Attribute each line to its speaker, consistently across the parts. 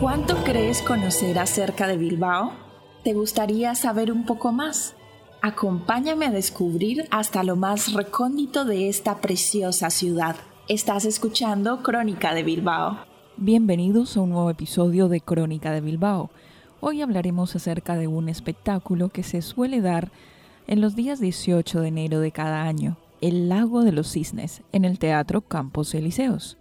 Speaker 1: ¿Cuánto crees conocer acerca de Bilbao? ¿Te gustaría saber un poco más? Acompáñame a descubrir hasta lo más recóndito de esta preciosa ciudad. Estás escuchando Crónica de Bilbao.
Speaker 2: Bienvenidos a un nuevo episodio de Crónica de Bilbao. Hoy hablaremos acerca de un espectáculo que se suele dar en los días 18 de enero de cada año, el Lago de los Cisnes, en el Teatro Campos Elíseos.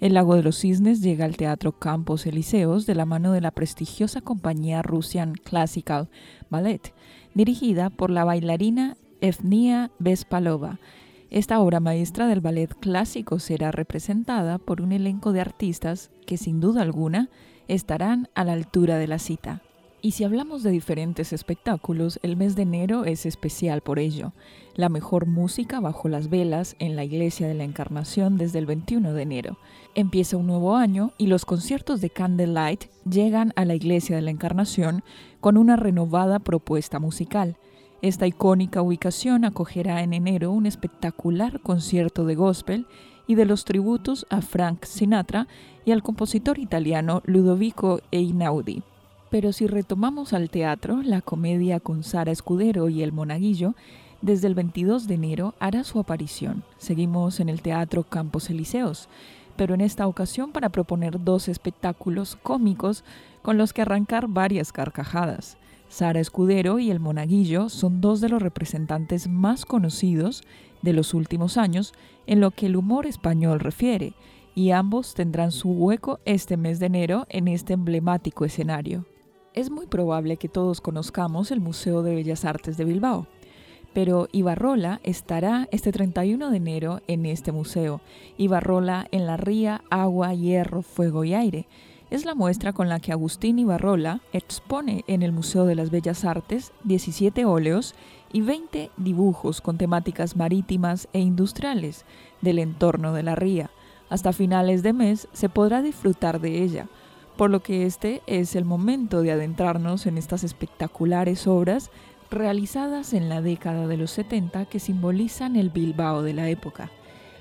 Speaker 2: El Lago de los Cisnes llega al Teatro Campos Elíseos de la mano de la prestigiosa compañía Russian Classical Ballet, dirigida por la bailarina Evnia Vespalova. Esta obra maestra del ballet clásico será representada por un elenco de artistas que sin duda alguna estarán a la altura de la cita. Y si hablamos de diferentes espectáculos, el mes de enero es especial por ello. La mejor música bajo las velas en la Iglesia de la Encarnación desde el 21 de enero. Empieza un nuevo año y los conciertos de Candlelight llegan a la Iglesia de la Encarnación con una renovada propuesta musical. Esta icónica ubicación acogerá en enero un espectacular concierto de gospel y de los tributos a Frank Sinatra y al compositor italiano Ludovico Einaudi. Pero si retomamos al teatro, la comedia con Sara Escudero y El Monaguillo, desde el 22 de enero hará su aparición. Seguimos en el Teatro Campos Elíseos, pero en esta ocasión para proponer dos espectáculos cómicos con los que arrancar varias carcajadas. Sara Escudero y El Monaguillo son dos de los representantes más conocidos de los últimos años en lo que el humor español refiere, y ambos tendrán su hueco este mes de enero en este emblemático escenario. Es muy probable que todos conozcamos el Museo de Bellas Artes de Bilbao, pero Ibarrola estará este 31 de enero en este museo. Ibarrola en la ría Agua, Hierro, Fuego y Aire. Es la muestra con la que Agustín Ibarrola expone en el Museo de las Bellas Artes 17 óleos y 20 dibujos con temáticas marítimas e industriales del entorno de la ría. Hasta finales de mes se podrá disfrutar de ella por lo que este es el momento de adentrarnos en estas espectaculares obras realizadas en la década de los 70 que simbolizan el Bilbao de la época.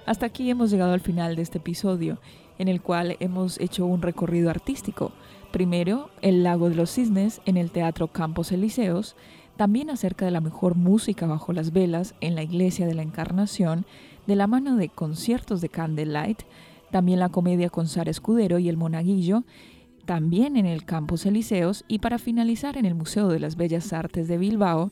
Speaker 2: Hasta aquí hemos llegado al final de este episodio, en el cual hemos hecho un recorrido artístico. Primero, el Lago de los Cisnes en el Teatro Campos Elíseos, también acerca de la mejor música bajo las velas en la Iglesia de la Encarnación, de la mano de conciertos de Candlelight, también la comedia con Sara Escudero y el Monaguillo, también en el Campus Elíseos y para finalizar en el Museo de las Bellas Artes de Bilbao,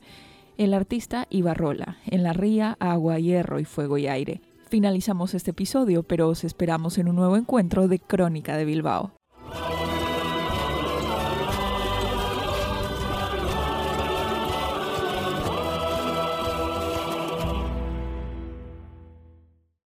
Speaker 2: el artista Ibarrola, en la ría Agua, Hierro y Fuego y Aire. Finalizamos este episodio, pero os esperamos en un nuevo encuentro de Crónica de Bilbao.